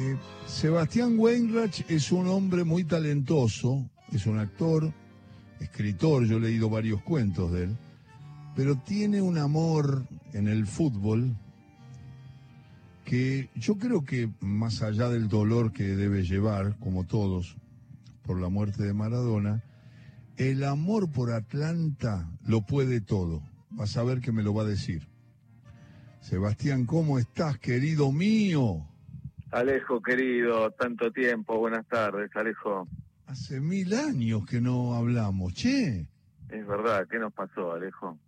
Eh, Sebastián Weinreich es un hombre muy talentoso, es un actor, escritor, yo he leído varios cuentos de él, pero tiene un amor en el fútbol que yo creo que más allá del dolor que debe llevar, como todos, por la muerte de Maradona, el amor por Atlanta lo puede todo. Vas a ver que me lo va a decir. Sebastián, ¿cómo estás, querido mío? Alejo, querido, tanto tiempo. Buenas tardes, Alejo. Hace mil años que no hablamos, che. Es verdad, ¿qué nos pasó, Alejo?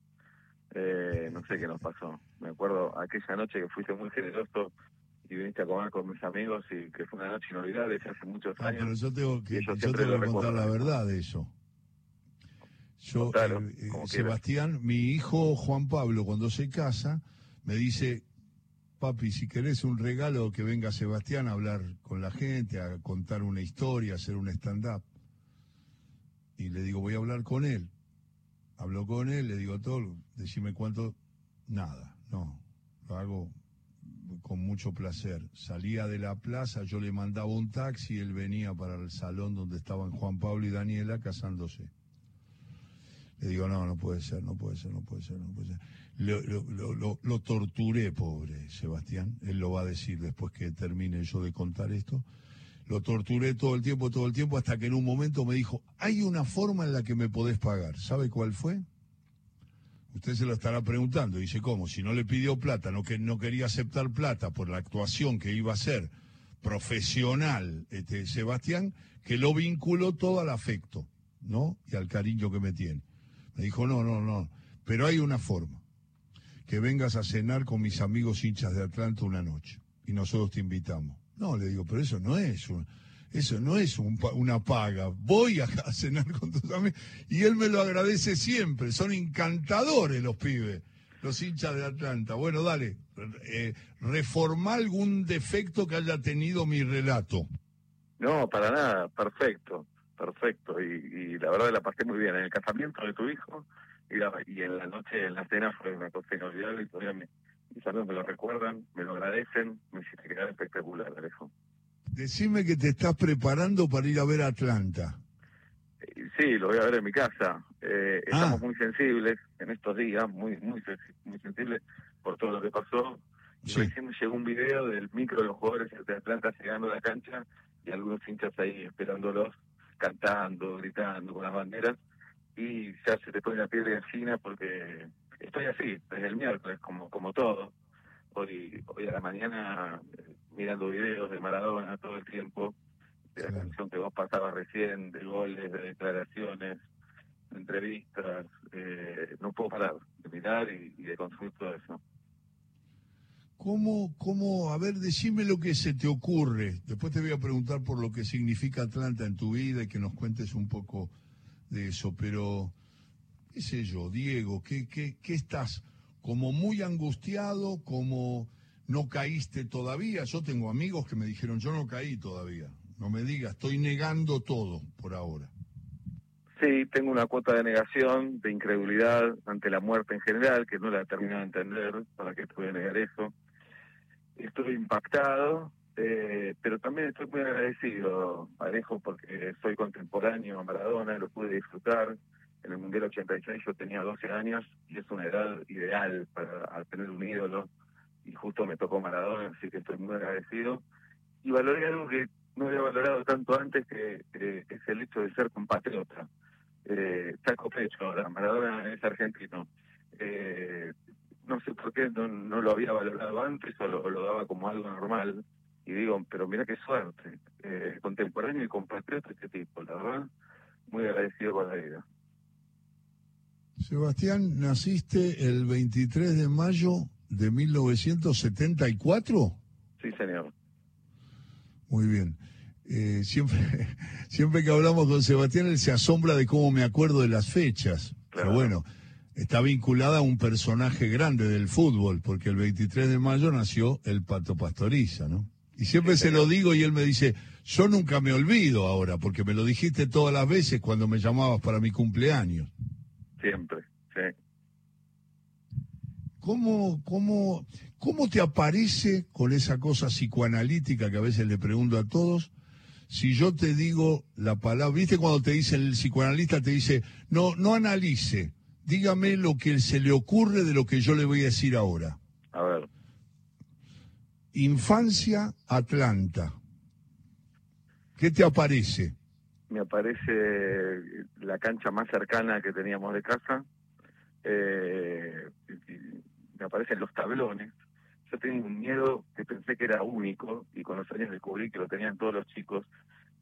Eh, no sé qué nos pasó. Me acuerdo aquella noche que fuiste muy generoso y viniste a comer con mis amigos y que fue una noche inolvidable hace muchos Ah, años. pero yo tengo que, Yo tengo que contar la verdad de eso. Yo, Claro, eh, eh, quieras. Sebastián, mi hijo Juan Pablo, cuando se casa, me dice, papi, si querés un regalo, que venga Sebastián a hablar con la gente, a contar una historia, a hacer un stand-up. Y le digo, voy a hablar con él. Hablo con él, le digo todo, decime cuánto, nada, no, lo hago con mucho placer. Salía de la plaza, yo le mandaba un taxi, él venía para el salón donde estaban Juan Pablo y Daniela casándose. Le digo, no, no puede ser, no puede ser, no puede ser, no puede ser. Lo, lo- lo- torturé, pobre Sebastián, él lo va a decir después que termine yo de contar esto. Lo torturé todo el tiempo, todo el tiempo, hasta que en un momento me dijo, hay una forma en la que me podés pagar. ¿Sabe cuál fue? Usted se lo estará preguntando. Dice, ¿cómo? Si no le pidió plata, no, que, no quería aceptar plata por la actuación que iba a ser profesional este, Sebastián, que lo vinculó todo al afecto, ¿no? Y al cariño que me tiene. Me dijo, no, no, no, pero hay una forma. Que vengas a cenar con mis amigos hinchas de Atlanta una noche. Y nosotros te invitamos. No, le digo, pero eso no es un- eso no es un una paga. Voy a, cenar con tus amigos. Y él me lo agradece siempre. Son encantadores los pibes, los hinchas de Atlanta. Bueno, dale, eh, reformá algún defecto que haya tenido mi relato. No, para nada, perfecto, perfecto. Y, y la verdad la pasé muy bien. En el casamiento de tu hijo y, la- y en la noche, en la cena, fue una cosa inolvidable y todavía me, mis amigos me lo recuerdan, me lo agradecen, me hiciste quedar espectacular, Alejo. Decime que te estás preparando para ir a ver Atlanta. Eh, Sí, lo voy a ver en mi casa. Eh, Ah. Estamos muy sensibles en estos días, muy muy muy sensibles por todo lo que pasó. Sí. recién me llegó un video del micro de los jugadores de Atlanta llegando a la cancha y algunos hinchas ahí esperándolos, cantando, gritando con las banderas. Y ya se te pone la piel de gallina porque estoy así, desde el miércoles, como como todo. Hoy, hoy a la mañana eh, mirando videos de Maradona todo el tiempo, de la canción que vos pasabas recién, de goles, de declaraciones, de entrevistas, eh, no puedo parar de mirar y, y de consumir todo eso. ¿Cómo, cómo, a ver, decime lo que se te ocurre. Después te voy a preguntar por lo que significa Atlanta en tu vida y que nos cuentes un poco de eso. Pero, qué sé yo, Diego, ¿qué, qué, qué estás? Como muy angustiado, como no caíste todavía. Yo tengo amigos que me dijeron, yo no caí todavía. No me digas, estoy negando todo por ahora. Sí, tengo una cuota de negación, de incredulidad ante la muerte en general, que no la he terminado de entender, para qué pude negar eso. Estoy impactado, eh, pero también estoy muy agradecido, Alejo, porque soy contemporáneo a Maradona, lo pude disfrutar. En el Mundial 86 yo tenía 12 años y es una edad ideal para tener un ídolo, y justo me tocó Maradona, así que estoy muy agradecido. Y valoré algo que no había valorado tanto antes, que, que es el hecho de ser compatriota eh, saco pecho ahora, Maradona es argentino. Eh, no sé por qué no, no lo había valorado antes o lo, lo daba como algo normal. Y digo, pero mira qué suerte, eh, contemporáneo y compatriota este tipo, la verdad, muy agradecido con la vida. Sebastián, ¿naciste el 23 de mayo de 1974? Sí, señor. Muy bien. Eh, siempre, siempre que hablamos con Sebastián, él se asombra de cómo me acuerdo de las fechas. Pero bueno, está vinculada a un personaje grande del fútbol, porque el 23 de mayo nació el Pato Pastoriza, ¿no? Y siempre se lo digo y él me dice, yo nunca me olvido ahora, porque me lo dijiste todas las veces cuando me llamabas para mi cumpleaños. Siempre, sí. ¿Cómo, cómo, ¿Cómo te aparece con esa cosa psicoanalítica que a veces le pregunto a todos? Si yo te digo la palabra, ¿viste cuando te dice el psicoanalista, te dice, no, no analice, dígame lo que se le ocurre de lo que yo le voy a decir ahora? A ver. Infancia Atlanta. ¿Qué te aparece? Me aparece la cancha más cercana que teníamos de casa. Eh, me aparecen los tablones. Yo tenía un miedo que pensé que era único y con los años descubrí que lo tenían todos los chicos.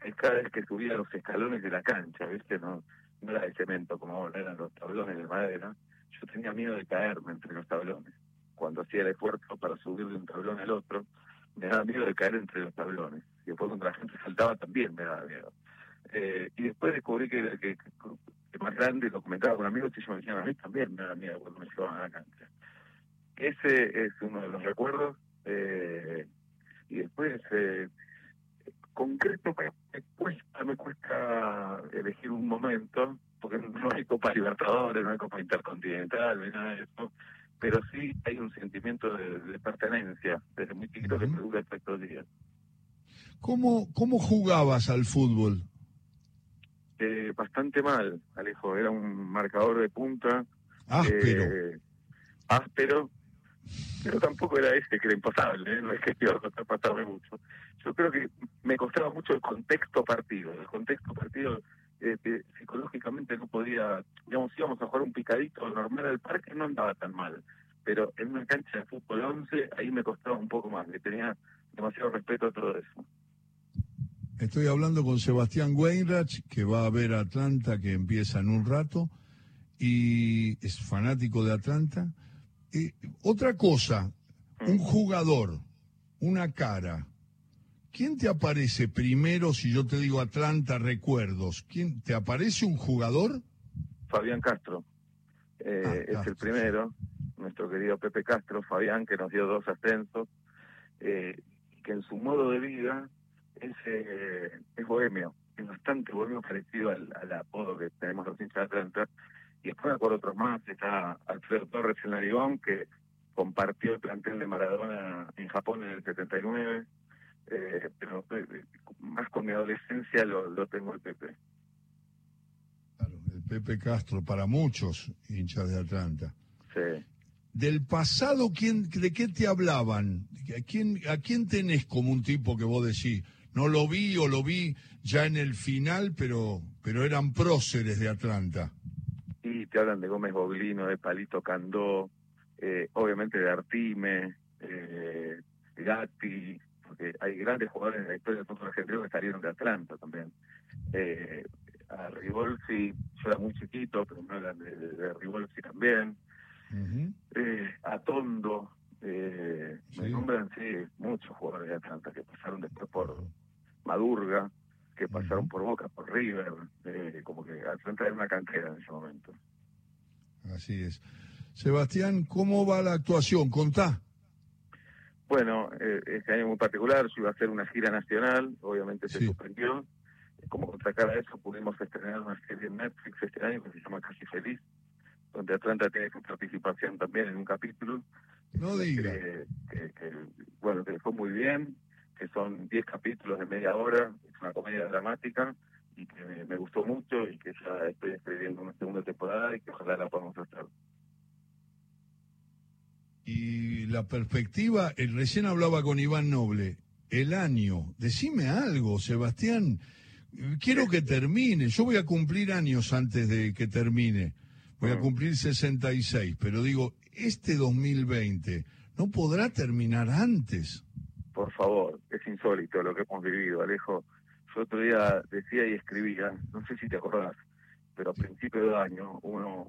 Es cada vez que subía los escalones de la cancha, ¿viste? No, no era de cemento como ahora, eran los tablones de madera. Yo tenía miedo de caerme entre los tablones. Cuando hacía el esfuerzo para subir de un tablón al otro, me daba miedo de caer entre los tablones. Y después cuando la gente saltaba también me daba miedo. Eh, y después descubrí que, que, más grande, lo comentaba con amigos y ellos me decían, a mí también me daba miedo cuando me llevaban a la cancha. Ese es uno de los recuerdos. Eh, y después, eh, concreto, me, cuesta, me cuesta elegir un momento, porque no hay Copa Libertadores, no hay Copa Intercontinental, ni nada de eso, pero sí hay un sentimiento de, pertenencia desde muy chiquito que me dura estos días. ¿Cómo, ¿Cómo jugabas al fútbol? Eh, bastante mal, Alejo. Era un marcador de punta. Áspero. Eh, áspero, pero tampoco era ese que era imposible, ¿eh? no es que iba a pasarme mucho. Yo creo que me costaba mucho el contexto partido, el contexto partido eh, psicológicamente no podía, digamos, íbamos a jugar un picadito normal del parque, no andaba tan mal, pero en una cancha de fútbol 11 ahí me costaba un poco más, le tenía demasiado respeto a todo eso. Estoy hablando con Sebastián Weinrach, que va a ver Atlanta, que empieza en un rato, y es fanático de Atlanta. Eh, otra cosa, un jugador, una cara. ¿Quién te aparece primero si yo te digo Atlanta Recuerdos? ¿Quién te aparece un jugador? Fabián Castro. Eh, ah, es el primero, nuestro querido Pepe Castro, Fabián, que nos dio dos ascensos, eh, que en su modo de vida es, es bohemio, es bastante bohemio parecido al, al apodo que tenemos los hinchas de Atlanta y después por otros más, está Alfredo Torres en Narigón, que compartió el plantel de Maradona en Japón en el 79, eh, pero eh, más con mi adolescencia lo, lo tengo el Pepe. Claro, el Pepe Castro, para muchos hinchas de Atlanta. Sí. Del pasado, ¿quién, ¿de qué te hablaban? ¿A quién, ¿A quién tenés como un tipo que vos decís, no lo vi o lo vi ya en el final, pero, pero eran próceres de Atlanta? Hablan de Gómez Boglino, de Palito Candó, eh, obviamente de Artime, eh, Gatti, porque hay grandes jugadores en la historia del fútbol argentino que salieron de Atlanta también. Eh, a Rivolsi, yo era muy chiquito, pero me hablan de, de, Rivolsi también. eh, a Tondo, eh, me nombran, sí, muchos jugadores de Atlanta que pasaron después por Madurga, que pasaron por Boca, por River, eh, como que Atlanta era una cantera en ese momento. Así es. Sebastián, ¿cómo va la actuación? Contá. Bueno, eh, este año muy particular, yo iba a hacer una gira nacional, obviamente se suspendió. Como contracara eso, pudimos estrenar una serie en Netflix este año que se llama Casi Feliz, donde Atlanta tiene su participación también en un capítulo. No diga. Que, bueno, que fue muy bien, que son 10 capítulos de media hora, es una comedia dramática, y que me, gustó mucho y que ya estoy escribiendo una segunda temporada y que ojalá la podamos hacer. Y la perspectiva, el recién hablaba con Iván Noble, el año, decime algo, Sebastián, quiero que termine, yo voy a cumplir años antes de que termine, voy a mm. cumplir 66, pero digo, este 2020 no podrá terminar antes. Por favor, es insólito lo que hemos vivido, Alejo yo otro día decía y escribía, no sé si te acordás, pero a principio de año hubo,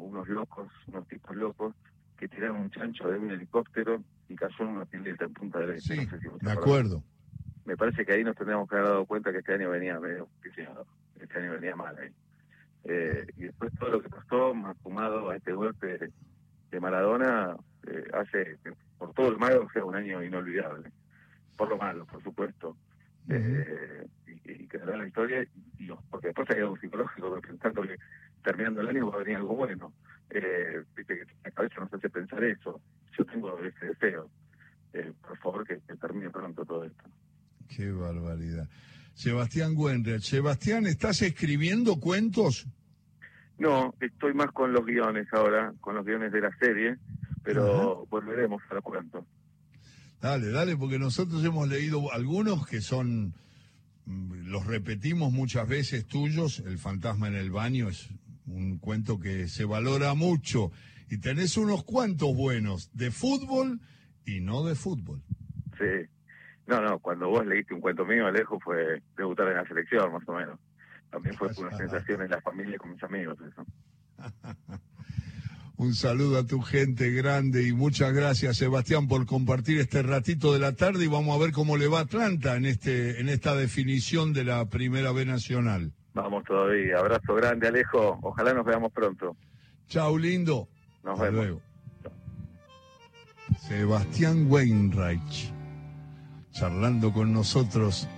unos locos, unos tipos locos, que tiraron un chancho de un helicóptero y cayó en una pileta en Punta del Este. Sí, me acuerdo. Me parece que ahí nos tendríamos que haber dado cuenta que este año venía medio este año venía mal ahí. Eh, y después todo lo que pasó, más sumado a este golpe de, Maradona, eh, hace por todo el malo sea un año inolvidable. Por lo malo, por supuesto. eh, la historia, y, porque después hay algo psicológico, pensando que terminando el año va a venir algo bueno. eh, viste que la cabeza nos hace pensar eso. Yo tengo ese deseo. Eh, por favor, que, termine pronto todo esto. Qué barbaridad. Sebastián Wenrer. Sebastián, ¿estás escribiendo cuentos? No, estoy más con los guiones ahora, con los guiones de la serie, pero volveremos a los cuentos. Dale, dale, porque nosotros hemos leído algunos que son, los repetimos muchas veces tuyos, El fantasma en el baño es un cuento que se valora mucho y tenés unos cuantos buenos de fútbol y no de fútbol. Sí. No, no, cuando vos leíste un cuento mío, Alejo, fue debutar en la selección, más o menos. También fue una sensación en la familia con mis amigos, eso. un saludo a tu gente grande y muchas gracias, Sebastián, por compartir este ratito de la tarde y vamos a ver cómo le va Atlanta en, este, en esta definición de la Primera B Nacional. Vamos todavía. Abrazo grande, Alejo. Ojalá nos veamos pronto. Chao, lindo. Nos vemos. Luego. Sebastián Weinreich, charlando con nosotros